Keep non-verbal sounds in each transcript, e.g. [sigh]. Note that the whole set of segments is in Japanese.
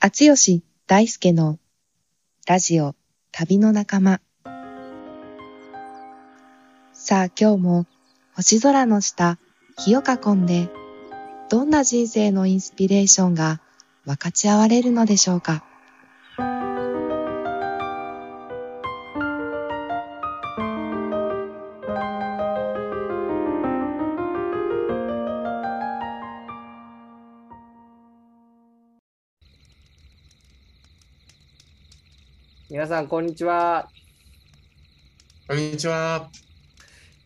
厚吉大輔のラジオ旅の仲間。さあ今日も星空の下、火を囲んで、どんな人生のインスピレーションが分かち合われるのでしょうか。さん、こんにちは。こんにちは。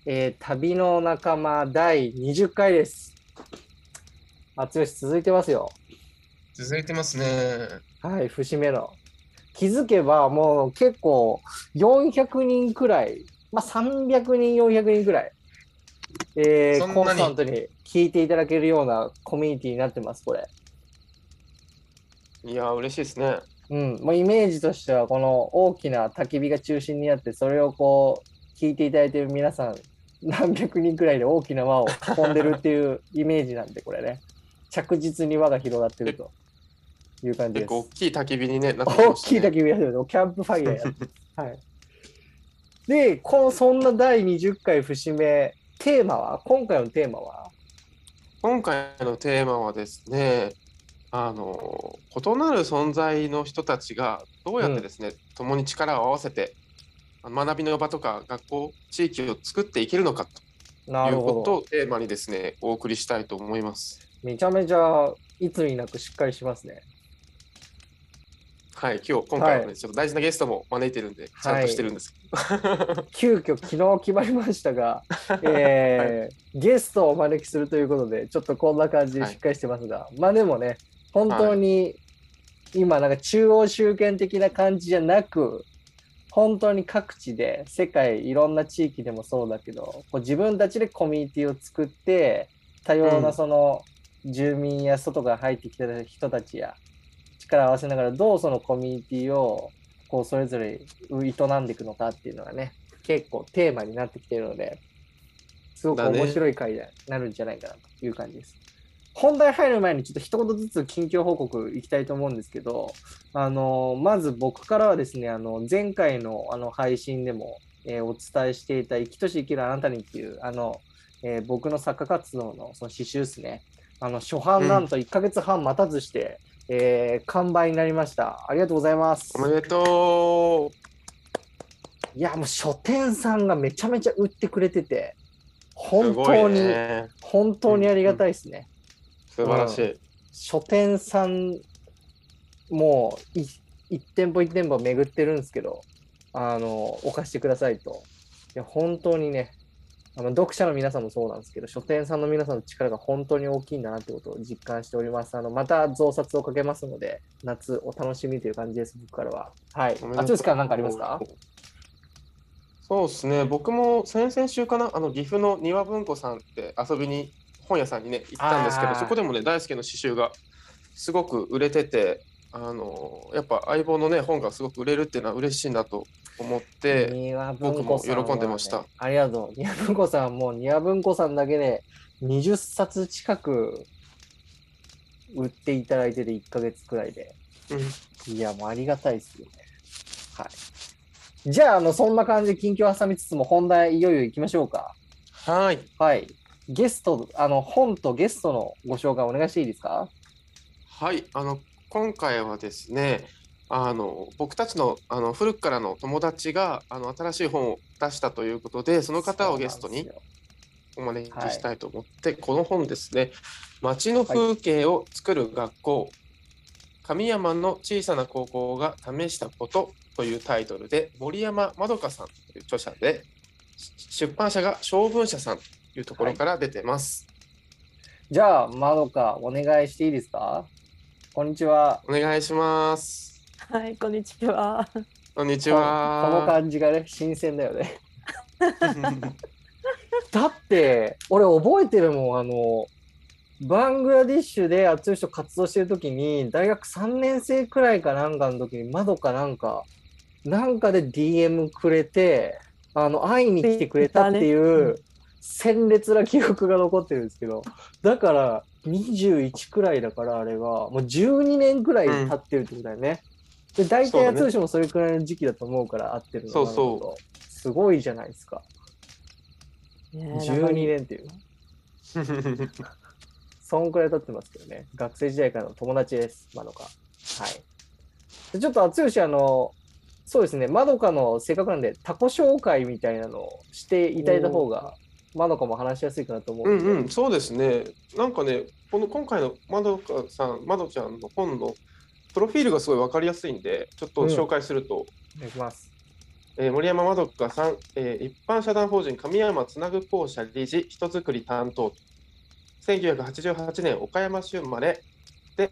えー旅の仲間第20回です。あつよし続いてますよ。続いてますね。はい、節目の。気づけばもう結構400人くらい、まあ、300人、400人くらい、えーコンスタントに聞いていただけるようなコミュニティになってます、これ。いや、嬉しいですね。うん、もうイメージとしてはこの大きな焚き火が中心にあってそれをこう聞いていただいている皆さん何百人くらいで大きな輪を囲んでるっていうイメージなんでこれね。着実に輪が広がってるという感じです。結構大きい焚き火にね、なってき大きい焚き火やってるキャンプファイヤーやってるはい。でこのそんな第20回節目テーマは？今回のテーマは？今回のテーマはですね、あの、異なる存在の人たちがどうやってですね、共に力を合わせて、学びの場とか学校、地域を作っていけるのかと。いうことをテーマにですね、お送りしたいと思います。めちゃめちゃいつになくしっかりしますね。はい、今日、今回はね、はい。ちょっと大事なゲストも招いてるんで、ちゃんとしてるんです。[laughs] 急遽昨日決まりましたが、[laughs] えーゲストをお招きするということでちょっとこんな感じでしっかりしてますが、まあでもね本当に今なんか中央集権的な感じじゃなく本当に各地で世界いろんな地域でもそうだけどこう自分たちでコミュニティを作って多様うなんその住民や外から入ってきた人たちや力を合わせながらどうそのコミュニティをこうそれぞれ営んでいくのかっていうのがね結構テーマになってきているのですごく面白い回になるんじゃないかなという感じです。本題入る前にちょっと一言ずつ近況報告いきたいと思うんですけど、あのまず僕からはですね、あの前回のあの配信でも、えーお伝えしていた生きとし生きるあなたにっていう、あのえー僕の作家活動のその刺繍ですね、あの初版なんと1ヶ月半待たずして、えー完売になりました。ありがとうございます。おめでとういや、もう書店さんがめちゃめちゃ売ってくれてて、す本当に、ね。本当にありがたいですね。素晴らしい。書店さん、もうい一店舗一店舗巡ってるんですけど、あの、お貸してくださいと。いや、本当にね、あの読者の皆さんもそうなんですけど、書店さんの皆さんの力が本当に大きいんだなってことを実感しております。あの、また増刷をかけますので、夏お楽しみという感じです、僕からは。はい。あつよしから何かありますか？そうですね、僕も先々週かな、あの岐阜の庭文庫さんって遊びに、本屋さんにね、行ったんですけど、そこでもね、大輔の刺繍がすごく売れてて、あのやっぱ相棒のね、本がすごく売れるっていうのは嬉しいなと思って、僕も喜んでました。ありがとう。庭文庫さん、もう庭文庫さんだけで20冊近く売っていただいてて1ヶ月くらいで。うんいや、もうありがたいですよね。はい。じゃあ、あの、そんな感じで近況挟みつつも本題いよいよ行きましょうか。はい、はい。ゲスト、あの、本とゲストのご紹介お願いしていいですか？はい、あの今回はですね、あの僕たちのあの古くからの友達があの新しい本を出したということで、その方をゲストにお招きしたいと思って、この本ですね、街の風景を作る学校、神山の小さな高校が試したことというタイトルで、森山まどかさんという著者で、し出版社が小文社さんというところから出てます。じゃあ、まどか、お願いしていいですか？こんにちは。お願いします。はい、こんにちは。こんにちここのは。感じがね、新鮮だよね。[laughs] だって、俺覚えてるもん、あの、バングラディッシュで熱い人活動してる時に、大学3年生くらいかなんかの時に、窓かなんか、なんかで DM くれて、あの、会いに来てくれたっていう、鮮烈な記憶が残ってるんですけど、だから、21くらいだから、あれが、もう12年くらい経ってるってことだよね。で、大体、やつしもそれくらいの時期だと思うから、合ってるのそうそうすごいじゃないですか。ね12年っていう。[laughs] そんくらい経ってますけどね。学生時代からの友達です、まどか。はい。でちょっと、剛あの、そうですね、まどかのせっかくなんで、タコ紹介みたいなのをしていただいた方が、まどかも話しやすいかなと思うで、うんんうん、そうですね。なんかね、この今回のまどかさん、まどちゃんの本のプロフィールがすごい分かりやすいんで、ちょっと紹介すると、お願いします。えー森山まどかさん、えー一般社団法人神山つなぐ校舎理事、人づくり担当。1988年、岡山市生まれで、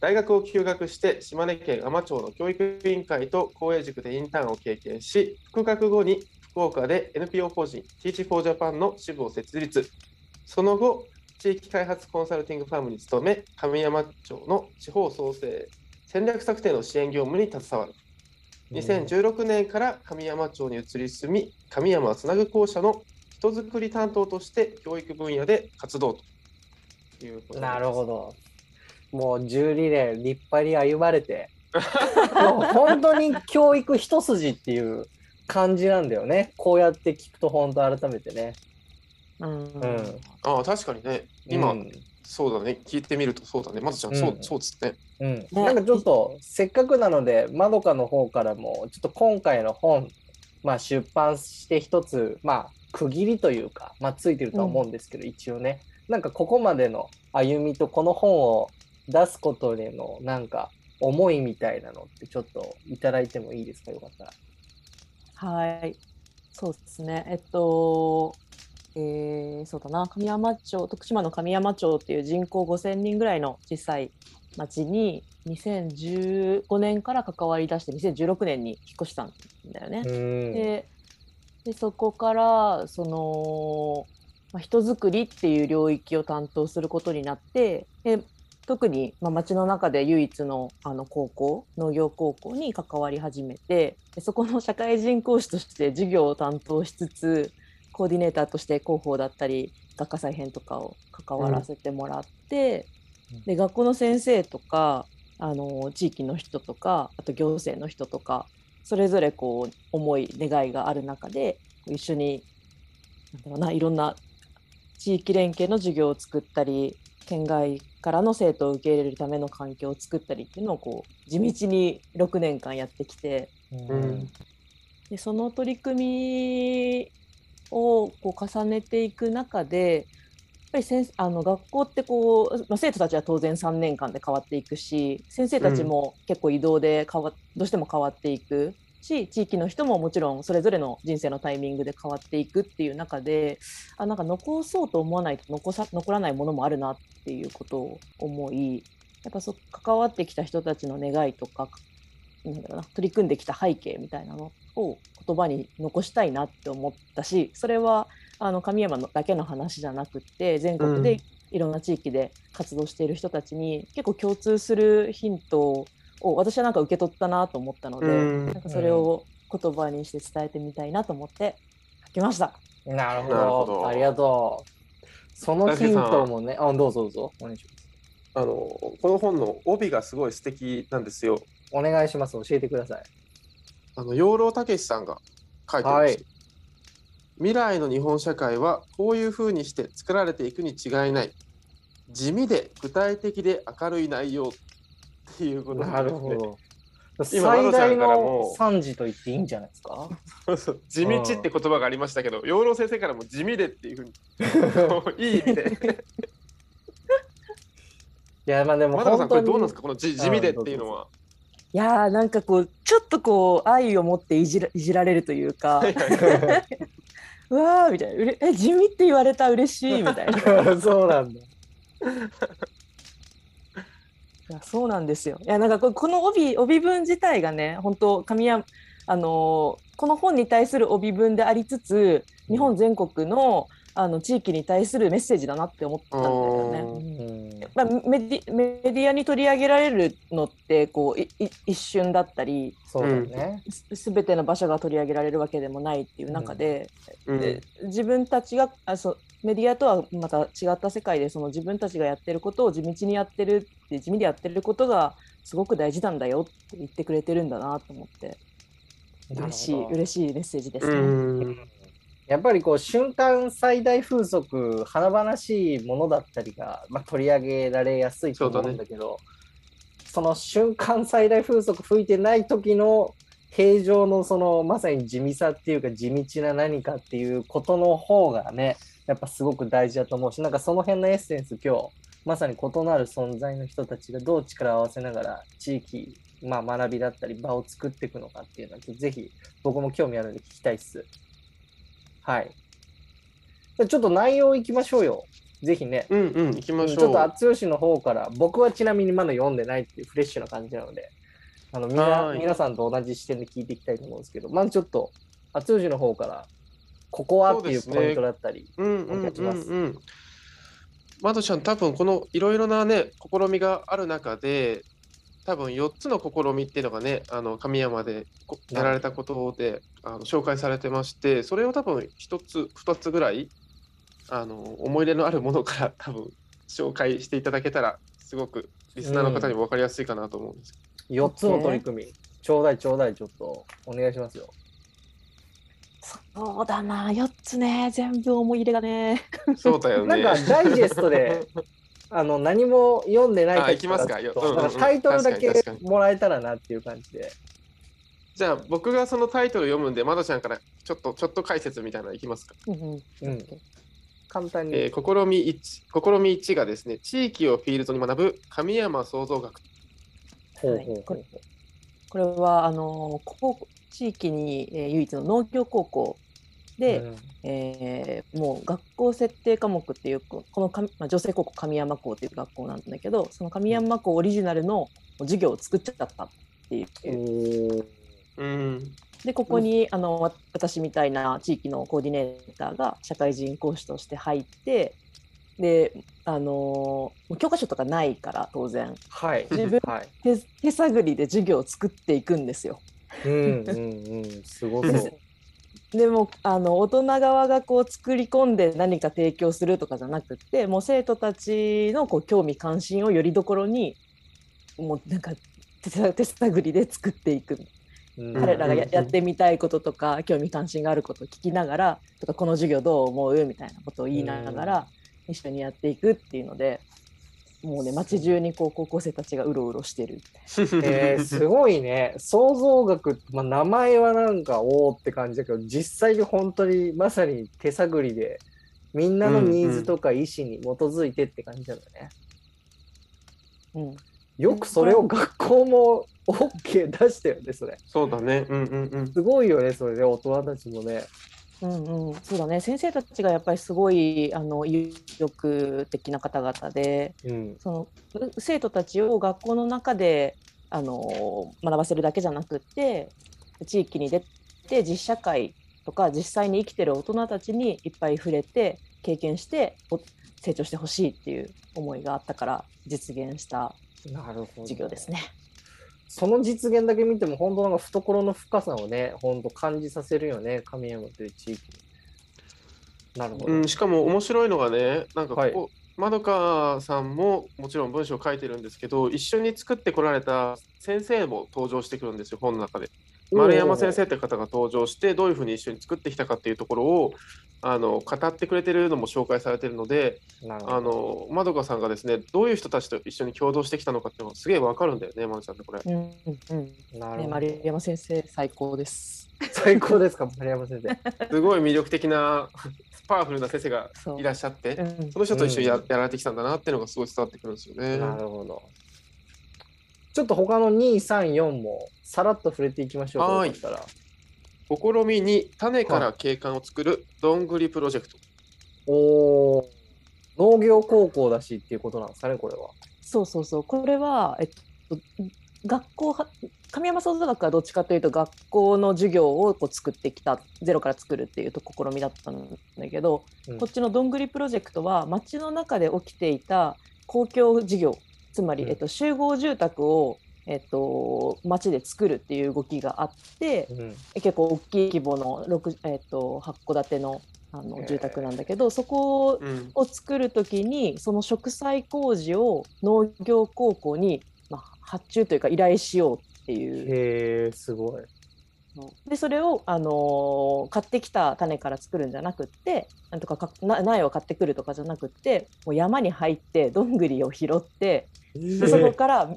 大学を休学して島根県海士町の教育委員会と公営塾でインターンを経験し、復学後に福岡で NPO 法人 Teach for Japan の支部を設立。その後、地域開発コンサルティングファームに勤め、神山町の地方創生戦略策定の支援業務に携わる。2016年から神山町に移り住み、神山つなぐ校舎の人づくり担当として教育分野で活動ということなるほど。ど。もう12年立派に歩まれて、[laughs] もう本当に教育一筋っていう感じなんだよね。こうやって聞くと本当改めてね。うんうん。ああ、確かにね、今、うんそうだね、聞いてみるとそうだね、まずちゃん、そううんそうですね。うん、なんかちょっとせっかくなのでまどかの方からもちょっと今回の本、まあ、出版して一つまあ区切りというか、まあ、ついてるとは思うんですけど、一応ねなんかここまでの歩みとこの本を出すことでのなんか思いみたいなのってちょっといただいてもいいですか？よかったら。はい。そうですね。えっと、えーそうだな、神山町、徳島の神山町っていう人口5000人ぐらいの小さい町に、2015年から関わり出して、2016年に引っ越したんだよね。うんででそこからその、まあ、人づくりっていう領域を担当することになってで特に、まあ、町の中で唯一のあの高校農業高校に関わり始めてでそこの社会人講師として授業を担当しつつコーディネーターとして広報だったり学科再編とかを関わらせてもらって、うん。で学校の先生とかあの地域の人とかあと行政の人とかそれぞれこう思い願いがある中で一緒になんだろうないろんな地域連携の授業を作ったり県外からの生徒を受け入れるための環境を作ったりっていうのをこう地道に6年間やってきてうん。でその取り組みをこう重ねていく中でやっぱり先あの学校ってこう、まあ、生徒たちは当然3年間で変わっていくし先生たちも結構移動で変わどうしても変わっていくし地域の人ももちろんそれぞれの人生のタイミングで変わっていくっていう中であなんか残そうと思わないと残さ残らないものもあるなっていうことを思いやっぱそ関わってきた人たちの願いとかなんだろうな取り組んできた背景みたいなのを言葉に残したいなって思ったしそれはあの神山のだけの話じゃなくって全国うん。でいろんな地域で活動している人たちに結構共通するヒントを私はなんか受け取ったなと思ったので、うんなんかそれを言葉にして伝えてみたいなと思って書きました。なるほどなるほどありがとう。そのヒントもね、あどうぞどうぞお願いします。あのこの本の帯がすごい素敵なんですよ。お願いします。教えてください。あの養老孟司さんが書いてました。はい未来の日本社会はこういうふうにして作られていくに違いない。地味で具体的で明るい内容っていうことなる。ほど。今最大のも惨事と言っていいんじゃないですか？地道って言葉がありましたけど、養老先生からも地味でっていうふうに [laughs] いい意味で。いや、まあでもまださんこ本当に。れどうなんですか？この地地味でっていうのは。いやーなんかこうちょっとこう愛を持っていじらいじられるというか [laughs] うわーみたいなうれえ地味って言われた？嬉しい？みたいな [laughs] そうなんだ。いやそうなんですよ。いやなんかここの帯帯文自体がね本当神山あのーこの本に対する帯文でありつつ日本全国のあの地域に対するメッセージだなって思ったんだよね。うんまあ、メディメディアに取り上げられるのってこういい一瞬だったりそうだよね。すすべての場所が取り上げられるわけでもないっていう中で,、うんで自分たちがあそうメディアとはまた違った世界でその自分たちがやってることを地道にやってるって地味でやってることがすごく大事なんだよって言ってくれてるんだなと思って。嬉しい嬉しいメッセージですね。うん。やっぱりこう瞬間最大風速華々しいものだったりが、まあ、取り上げられやすいと思うんだけどその瞬間最大風速吹いてない時の平常のそのまさに地味さっていうか地道な何かっていうことの方がねやっぱすごく大事だと思うしなんかその辺のエッセンス今日まさに異なる存在の人たちがどう力を合わせながら地域、まあ、学びだったり場を作っていくのかっていうのはぜひ僕も興味あるので聞きたいっす。はい。じゃあちょっと内容いきましょうよ。ぜひね。うんうん、行きましょう。ちょっと厚吉の方から、僕はちなみにまだ読んでないっていうフレッシュな感じなので、あのみんなはい皆さんと同じ視点で聞いていきたいと思うんですけど、まずちょっと厚吉の方から、ここはっていうポイントだったり、うんますうん。まどちゃん、多分このいろいろなね、試みがある中で、多分4つの試みっていうのがね、あの神山でこやられたことであの紹介されてまして、それを多分1つ、2つぐらいあの思い入れのあるものから多分紹介していただけたら、すごくリスナーの方にも分かりやすいかなと思うんです。4つの取り組み、ちょうだいちょうだい、ちょっとお願いしますよ。そうだな4つね全部思い入れがね。そうだよね。なんかダイジェストで、[laughs] あの何も読んでないあ行きますか？タイトルだけもらえたらなっていう感じで。じゃあ僕がそのタイトル読むんで、まどちゃんからちょっとちょっと解説みたいなのいきますか？うんうんうん簡単に。えー試み1、試み1がですね、地域をフィールドに学ぶ神山創造学。ほうほうほうこれこれはあの高校地域に、えー唯一の農業高校で、うんえーもう学校設定科目っていうここのか、まあ、女性高校神山校っていう学校なんだけどその神山校オリジナルの授業を作っちゃったっていう。うん。でここに、あのわ私みたいな地域のコーディネーターが社会人講師として入ってであのー教科書とかないから当然はい。自分はい。手手探りで授業を作っていくんですよ。うんうんうん。すごそう。[laughs] でもあの大人側がこう作り込んで何か提供するとかじゃなくってもう生徒たちのこう興味関心をよりどころにもうなんか手探りで作っていく。うん。彼らがやってみたいこととか興味関心があることを聞きながらとかこの授業どう思う？みたいなことを言いながら一緒にやっていくっていうのでもうね街中にこう高校生たちがうろうろしてる [laughs] えー、すごいね。創造学、まあ、名前はなんかおおって感じだけど、実際に本当にまさに手探りで、みんなのニーズとか意思に基づいてって感じなんだね。うんよくそれを学校も OK 出したよね、それ。そうだね。うんうんうん。すごいよね、それで、大人たちもね。うんうん、そうだね先生たちがやっぱりすごいあの意欲的な方々でうん。そのう生徒たちを学校の中であの学ばせるだけじゃなくって地域に出て実社会とか実際に生きてる大人たちにいっぱい触れて経験してお成長してほしいっていう思いがあったから実現した。授業ですね。その実現だけ見ても、本当なんか懐の深さをね、本当感じさせるよね、神山という地域に。なるほど。うん、しかも面白いのがね、なんかこはいこ、まどかさんももちろん文章を書いてるんですけど、一緒に作ってこられた先生も登場してくるんですよ、本の中で。丸山先生って方が登場して、どういうふうに一緒に作ってきたかっていうところをあの語ってくれてるのも紹介されてるので、あのまどかさんがですね、どういう人たちと一緒に共同してきたのかっていうのがすげえわかるんだよね、まどちゃんってこれ。うんうんうんね、なるほど丸山先生最高です。最高ですか、丸山先生。[laughs] すごい魅力的な、パワフルな先生がいらっしゃって、うんその人と一緒にや,、うんやられてきたんだなっていうのがすごい伝わってくるんですよね。なるほど。ちょっと他の2、3、4もさらっと触れていきましょうか。はいったら試みに種から景観を作るどんぐりプロジェクト。おー農業高校だしっていうことなんですかね、これは。そうそうそうこれは、えっと、学校は神山創造学はどっちかというと学校の授業をこう作ってきたゼロから作るっていうと試みだったんだけど、うんこっちのどんぐりプロジェクトは町の中で起きていた公共事業つまり、うん。えっと、集合住宅を、えっと、町で作るっていう動きがあってうん。結構大きい規模の、6えっと、8戸建てのあの住宅なんだけどそこうん。を作るときにその植栽工事を農業高校に、まあ、発注というか依頼しようっていうへえ、すごい。のでそれを、あのー買ってきた種から作るんじゃなくってなんとかかな苗を買ってくるとかじゃなくってもう山に入ってどんぐりを拾ってでそこから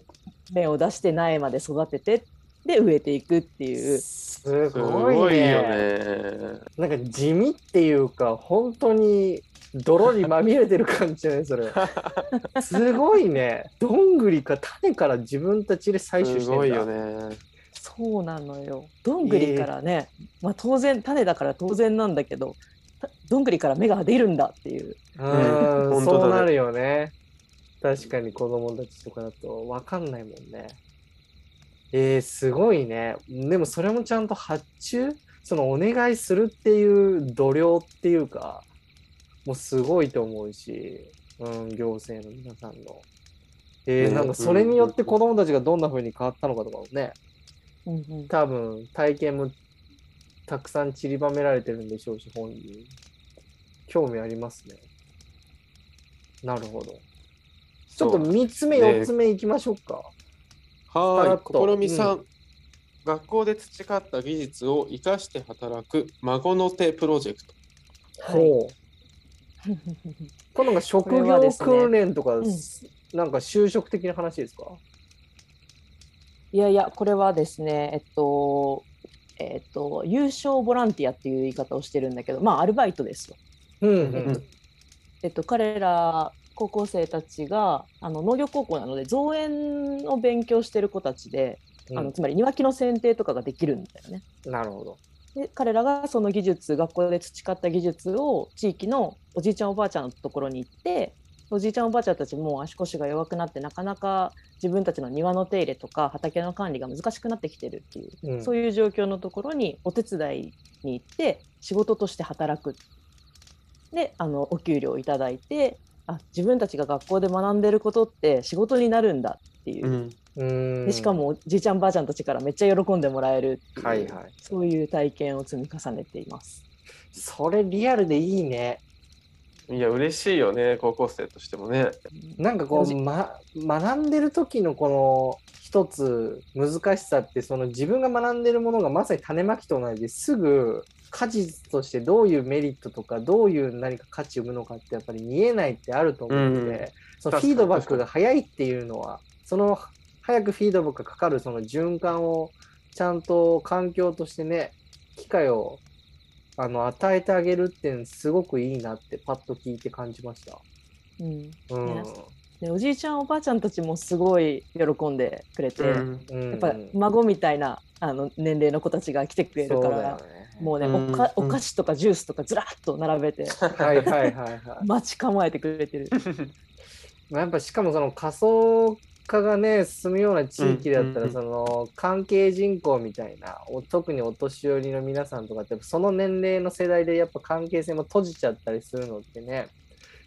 芽を出して苗まで育ててで植えていくっていう。すすごいごいよね。ね。なんか地味っていうか、本当に泥にまみれてる感じじゃない？それ。[laughs] すごいね。どんぐりか種から自分たちで採取してんだ。すごいよね。そうなのよ。どんぐりからね、まあ、当然種だから当然なんだけどたどんぐりから芽が出るんだっていう。ううん。そうなるよね。確かに子供たちとかだと分かんないもんね。えー、すごいね。でもそれもちゃんと発注？そのお願いするっていう度量っていうか、もうすごいと思うし、うん、行政の皆さんの。えー、ね。なんかそれによって子供たちがどんな風に変わったのかとかもね、うんうん多分体験もたくさん散りばめられてるんでしょうし、本人。興味ありますね。なるほど。ちょっとそう3つ目、ね4つ目いきましょうか。はい、さらっと心美さん、学校で培った技術を生かして働く孫の手プロジェクト。はいほう。これなんか職これは業ですね訓練とか、[laughs] んなんか就職的な話ですか？いやいやこれはですねえっとえっと優勝ボランティアっていう言い方をしてるんだけどまあアルバイトですよ。うんうんえっと、彼ら高校生たちがあの農業高校なので造園を勉強してる子たちで、うんあのつまり庭木の剪定とかができるんだよね。なるほど。で彼らがその技術学校で培った技術を地域のおじいちゃんおばあちゃんのところに行っておじいちゃんおばあちゃんたちも足腰が弱くなってなかなか自分たちの庭の手入れとか畑の管理が難しくなってきてるっていう、うんそういう状況のところにお手伝いに行って仕事として働くであのお給料をいただいてあ自分たちが学校で学んでることって仕事になるんだっていう、うん、うんでしかもおじいちゃんばあちゃんたちからめっちゃ喜んでもらえるはいはいそういう体験を積み重ねています。それリアルでいいね。いや、嬉しいよね、高校生としてもね。なんかこう、ま、学んでる時のこの一つ難しさってその自分が学んでるものがまさに種まきと同じですぐ果実としてどういうメリットとかどういう何か価値を生むのかってやっぱり見えないってあると思うので、うんそのフィードバックが早いっていうのはその早くフィードバックがかかるその循環をちゃんと環境としてね機会をあの与えてあげるってすごくいいなってパッと聞いて感じました。うんうんねでおじいちゃんおばあちゃんたちもすごい喜んでくれて、うんうんやっぱ孫みたいなあの年齢の子たちが来てくれるから、ね。もうね、うんうんお菓子とかジュースとかずらっと並べてはいはいはいはい。[laughs] 待ち構えてくれてる。[laughs] まあ、やっぱしかもその仮想化がね進むような地域だったらその関係人口みたいなお特にお年寄りの皆さんとかってその年齢の世代でやっぱ関係性も閉じちゃったりするのってね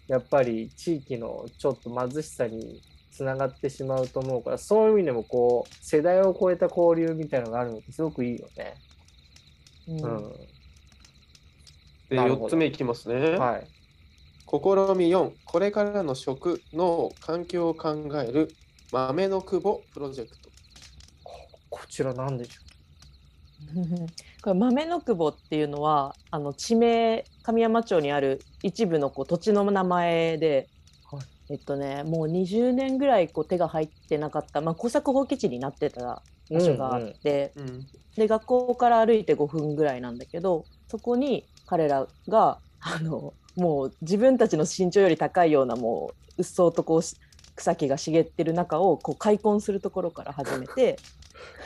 やっぱり地域のちょっと貧しさにつながってしまうと思うからそういう意味でもこう世代を超えた交流みたいなのがあるのってすごくいいよね。うん。うん。で、なるほど。4つ目いきますね。はい、試み4、これからの食の環境を考える豆の久保プロジェクト。こちら何でしょ [laughs] これ豆の久保っていうのはあの地名神山町にある一部のこう土地の名前で、はいえっとねもう20年ぐらいこう手が入ってなかった、まあ、耕作放棄地になってたう場所があって、うん。で学校から歩いて5分ぐらいなんだけどそこに彼らがあのもう自分たちの身長より高いようなもううっそうとこうし草木が茂ってる中をこう開墾するところから始めて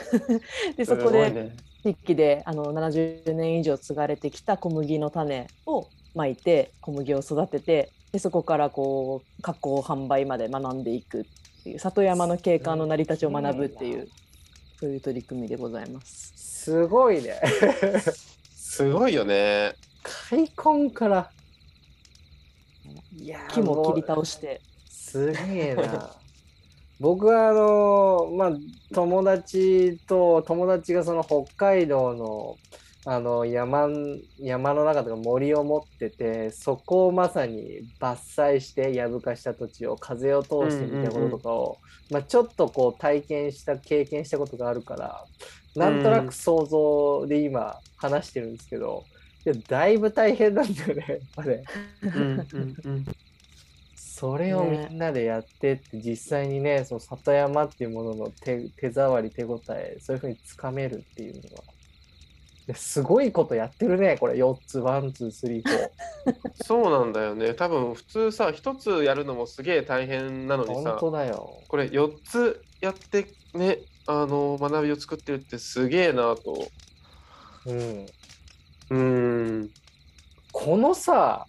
[laughs] でそこですごいね。地域であの70年以上継がれてきた小麦の種をまいて小麦を育ててでそこからこう加工販売まで学んでいくっていう里山の景観の成り立ちを学ぶっていうそういう取り組みでございます。すごいね。[laughs] すごいよね。開墾から。いやー木も切りう倒して。すげえな。[laughs] 僕はあのまあ友達と友達がその北海道のあの山ん山の中とか森を持っててそこをまさに伐採してやぶかした土地を風を通してみたいなこととかを、まあ、ちょっとこう体験した経験したことがあるからなんとなく想像で今話してるんですけど、いやだいぶ大変なんだよねやっぱね。うんうんうん。それをみんなでやってって実際にねその里山っていうものの手手触り手応えそういうふうにつかめるっていうのはですごいことやってるねこれ4つ one two three fォ [laughs] そうなんだよね。多分普通さ、一つやるのもすげえ大変なのーにさ本、当だよこれ4つやってね、あの学びを作ってるってすげえなと。うんうーん。このさ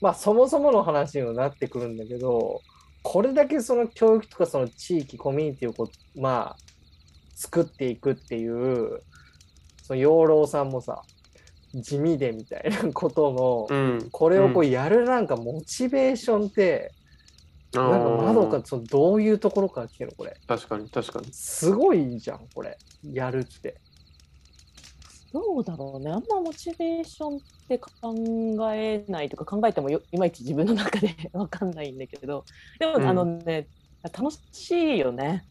まあそもそもの話にもなってくるんだけどこれだけその教育とかその地域コミュニティをこうまあ作っていくっていうその養老さんもさ地味でみたいなことの、うん。これをこううやるなんかモチベーションって、あなんか窓ーかそのどういうところから来てるのこれ。確かに確かに。すごいじゃんこれ。やるってどうだろうね。あんまモチベーションって考えないとか考えてもよいまいち自分の中で [laughs] わかんないんだけど、でも、うんあのね楽しいよね。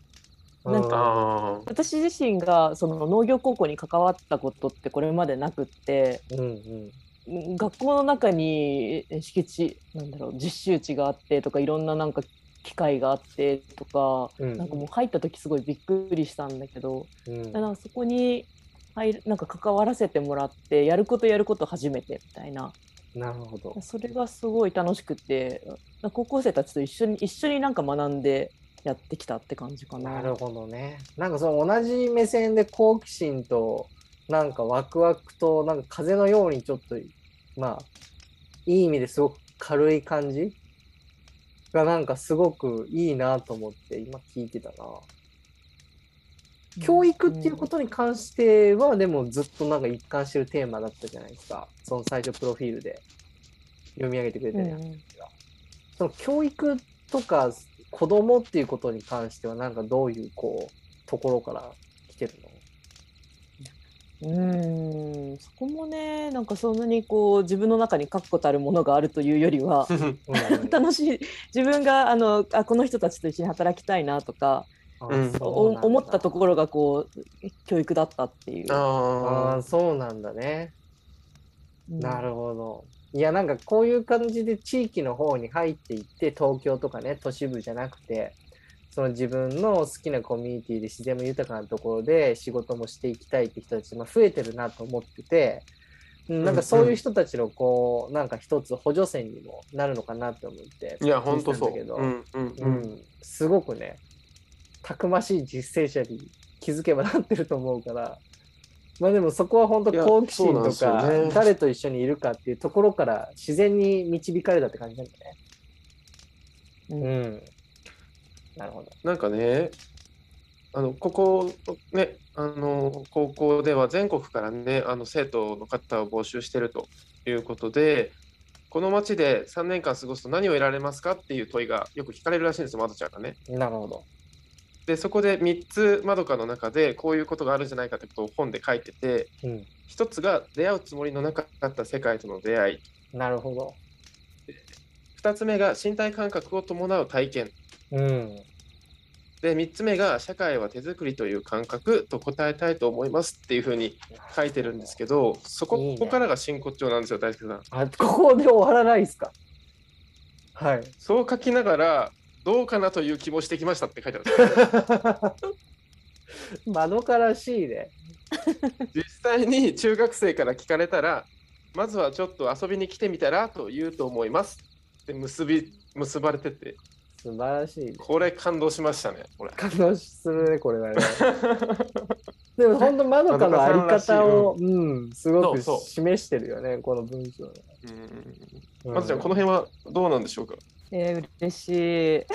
なんか。私自身がその農業高校に関わったことってこれまでなくってうんうんうん学校の中にえ敷地なんだろう実習地があってとかいろんななんか機会があってとか、うんなんかもう入った時すごいびっくりしたんだけど、うんなんかそこに入るなんか関わらせてもらってやることやること初めてみたいななるほどそれがすごい楽しくて高校生たちと一緒に一緒になんか学んでやってきたって感じかな。なるほどねなんかその同じ目線で好奇心となんかワクワクとなんか風のようにちょっとまあいい意味ですごく軽い感じがなんかすごくいいなと思って今聞いてたな。教育っていうことに関しては、でもずっとなんか一貫してるテーマだったじゃないですか。その最初プロフィールで。読み上げてくれてるやつうんうん。その教育とか子供っていうことに関してはなんかどういうこうところから来てるうーん。そこもねなんかそんなにこう自分の中に確固たるものがあるというよりは [laughs] 楽しい自分があのあこの人たちと一緒に働きたいなとか思ったところがこう教育だったっていう。あああそうなんだね。うんなるほど。いやなんかこういう感じで地域の方に入っていって東京とかね都市部じゃなくてその自分の好きなコミュニティで自然も豊かなところで仕事もしていきたいって人たち、まあ、増えてるなと思っててうんなんかそういう人たちのこうなんか一つ補助線にもなるのかなって思っていや、本当そう。だけど、うんうんううん。ん、すごくねたくましい実践者に気づけばなってると思うからまあでもそこは本当好奇心とか、ね誰と一緒にいるかっていうところから自然に導かれたって感じなんだね。ううんん。なるほど。なんかね、あのここね、あの高校では全国からね、あの生徒の方を募集しているということで、この町で3年間過ごすと何を得られますかっていう問いがよく聞かれるらしいんですよ、まどちゃんがね。なるほど。で、そこで3つまどかの中でこういうことがあるんじゃないかってことを本で書いてて、うん。1つが出会うつもりのなかった世界との出会い、なるほど。2つ目が身体感覚を伴う体験、うん。で3つ目が社会は手作りという感覚と答えたいと思いますっていうふうに書いてるんですけどそこねここからが真骨頂なんですよ大輔さんあ、ここで終わらないですか？はい。そう書きながらどうかなという気もしてきましたって書いてある [laughs] 窓からしいね。実際に中学生から聞かれたらまずはちょっと遊びに来てみたらと言うと思います。で結び結ばれてて。素晴らしいね。これ感動しましたねこれ。感動するね、これはね。[laughs] でも本当、まどかのあり方を、うん、すごく示してるよね、この文章ね。うん。まずちゃんこの辺はどうなんでしょうか？えー、嬉しい。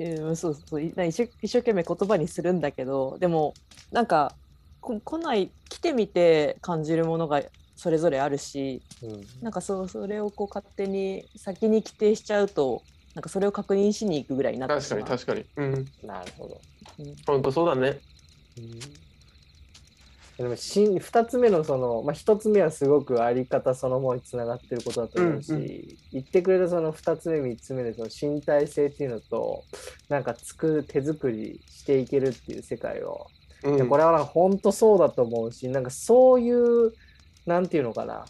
[laughs] うんそうそう一生一生懸命言葉にするんだけどでもなんかこ来ない来てみて感じるものがそれぞれあるしうんなんかそうそれをこう勝手に先に規定しちゃうとなんかそれを確認しに行くぐらいになって確かしまう。に確かに。うん。なるほど。うん本当そうだね。でもし2つ目のその、まあ、1つ目はすごくあり方そのものにつながってることだと思うし、うんう言ってくれたその2つ目3つ目でその身体性っていうのとなんか作る手作りしていけるっていう世界を、うん。いやこれはなんか本当そうだと思うしなんかそういうなんていうのかな。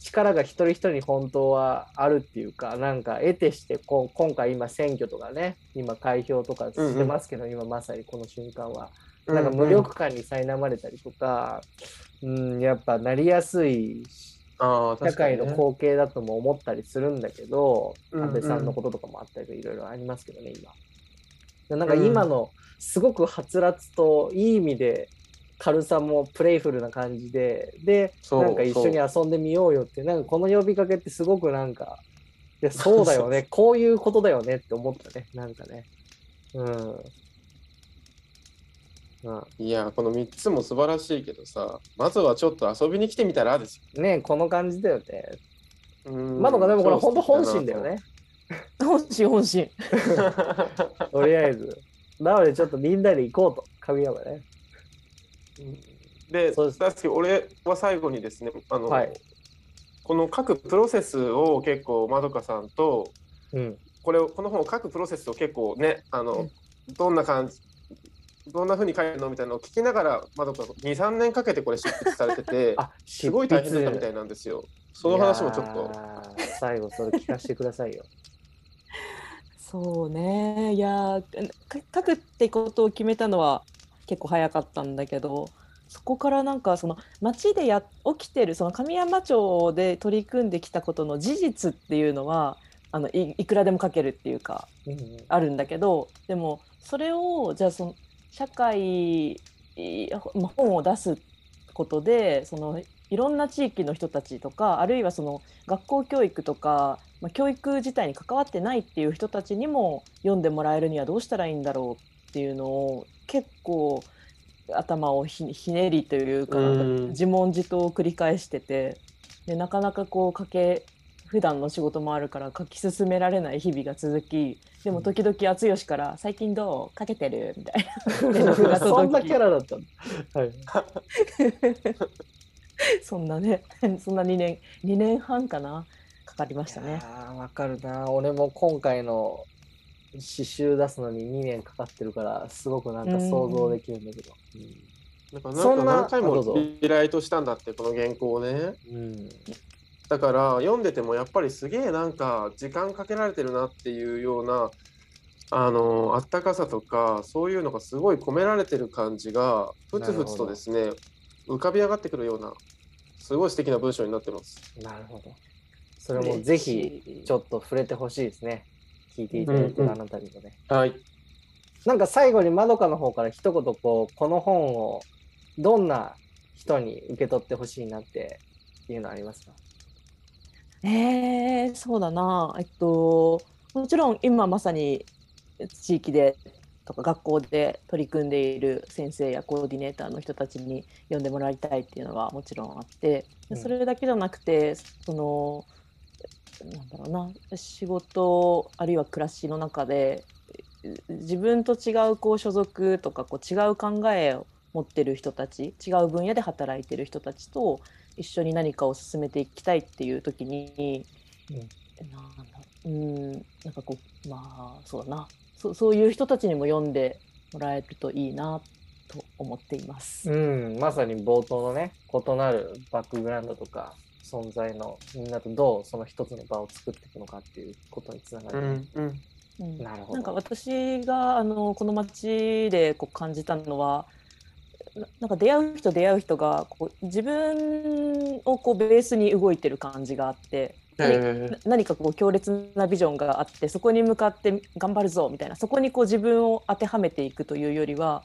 力が一人一人に本当はあるっていうかなんか得てしてこ今回今選挙とかね今開票とかしてますけど、今まさにこの瞬間は。なんか無力感に苛まれたりとか、うん、やっぱなりやすい社会の光景だとも思ったりするんだけど、うんうん安倍さんのこととかもあったりとかいろいろありますけどね、今。でなんか今のすごくはつらつといい意味で軽さもプレイフルな感じで、で、なんか一緒に遊んでみようよって、なんかこの呼びかけってすごくなんか、いや、そうだよね、[laughs] こういうことだよねって思ったね、なんかね。うん。うんいや、この3つも素晴らしいけどさ、まずはちょっと遊びに来てみたらですよ。ねこの感じだよね。うんまどかでもこれ本当本心だよ。ね。本心本心。[laughs] とりあえず。なのでちょっとみんなで行こうと、神山ね。うんで、そうで俺は最後にですね、あの、はいこの書くプロセスを結構まどかさんと、うん。これをこの本を書くプロセスを結構ね、あの、うんどんな感じ、どんな風に書いてるの？みたいなのを聞きながら、まどか2、3年かけてこれ執筆されてて、あ、すごい大変だったみたいな。なんですよ。その話もちょっいと。最後それ聞かせてくださいよ。そうねいや書くってことを決めたのは結構早かったんだけどそこからなんかその町でや起きてるその神山町で取り組んできたことの事実っていうのはあのいいくらでも書けるっていうかうんあるんだけどでもそれをじゃあその社会、本を出すことでそのいろんな地域の人たちとかあるいはその学校教育とか、まあ、教育自体に関わってないっていう人たちにも読んでもらえるにはどうしたらいいんだろうっていうのを結構頭をひひねりというかうん。自問自答を繰り返しててでなかなかこう書け普段の仕事もあるから書き進められない日々が続きでも時々淳吉から「最近どう？書けてる?」みたいな [laughs] そんなキャラだったの？はい。[laughs] そんなね [laughs] そんな2年2年半かな？かかりましたね。ああ、わかるな。俺も今回の詩集出すのに2年かかってるから、すごくなんか想像できるんだけど。なんかなんそんなか何回もあどうぞリライトしたんだって、この原稿をね。うん。だから読んでてもやっぱりすげえなんか時間かけられてるなっていうようなあのあったかさとかそういうのがすごい込められてる感じがふつふつとですね浮かび上がってくるようなすごい素敵な文章になってます。なるほど。それもぜひちょっと触れてほしいですね。聞いていただいてるあなたにもね。はい。なんか最後にまどかの方から一言こう、この本をどんな人に受け取ってほしいなっていうのありますか？えー、そうだな。えっともちろん今まさに地域でとか学校で取り組んでいる先生やコーディネーターの人たちに読んでもらいたいっていうのはもちろんあってうん。それだけじゃなくてそのなんだろうな仕事あるいは暮らしの中でえ自分と違うこう所属とかこう違う考えを持ってる人たち違う分野で働いてる人たちと一緒に何かを進めていきたいっていう時に、うんなんだう。んなんかこうまあそうだな。そそういう人たちにも読んでもらえるといいなと思っています。うん、まさに冒頭のね、異なるバックグラウンドとか存在のみんなとどうその一つの場を作っていくのかっていうことにつながる。うんうん。うん。なるほど。なんか私があのこの街でこう感じたのはななんか出会う人出会う人がこう自分をこうベースに動いてる感じがあって何かこう強烈なビジョンがあってそこに向かって頑張るぞみたいなそこにこう自分を当てはめていくというよりは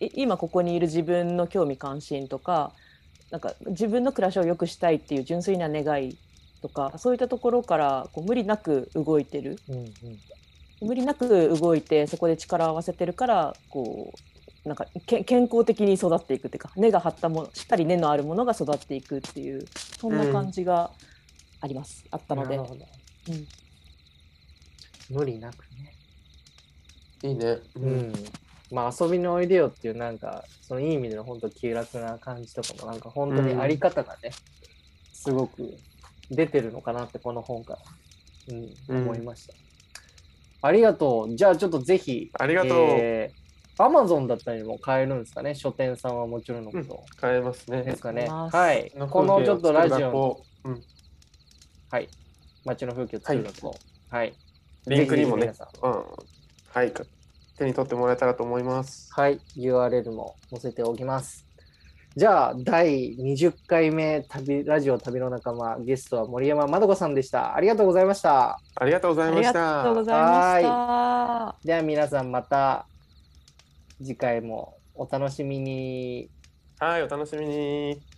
い今ここにいる自分の興味関心とかなんか自分の暮らしを良くしたいっていう純粋な願いとかそういったところからこう無理なく動いてる。うんうん。無理なく動いてそこで力を合わせてるからこうなんかけ健康的に育っていくっていうか根が張ったものしっかり根のあるものが育っていくっていうそんな感じがあります、あったので無理なくね。いいね。う。ん。まあ遊びにおいでよっていうなんか、そのいい意味での本当気楽な感じとかもなんか本当にあり方がね、すごく出てるのかなってこの本から、うん、うん思いました。ありがとう。じゃあちょっとぜひ、ありがとうえー、Amazon だったりも買えるんですかね？書店さんはもちろんのこと。変えますね。ですかね？はい。このちょっとラジオ。うん。はい。街の風景を作る学校。はい。リンクにもねうん。はい。か手に取ってもらえたらと思います。はい、URL も載せておきます。じゃあ、第20回目旅、ラジオ旅の仲間、ゲストは森山まどこさんでした。ありがとうございました。ありがとうございありました。がとうございました。では皆さんまた次回もお楽しみに。はい、お楽しみに。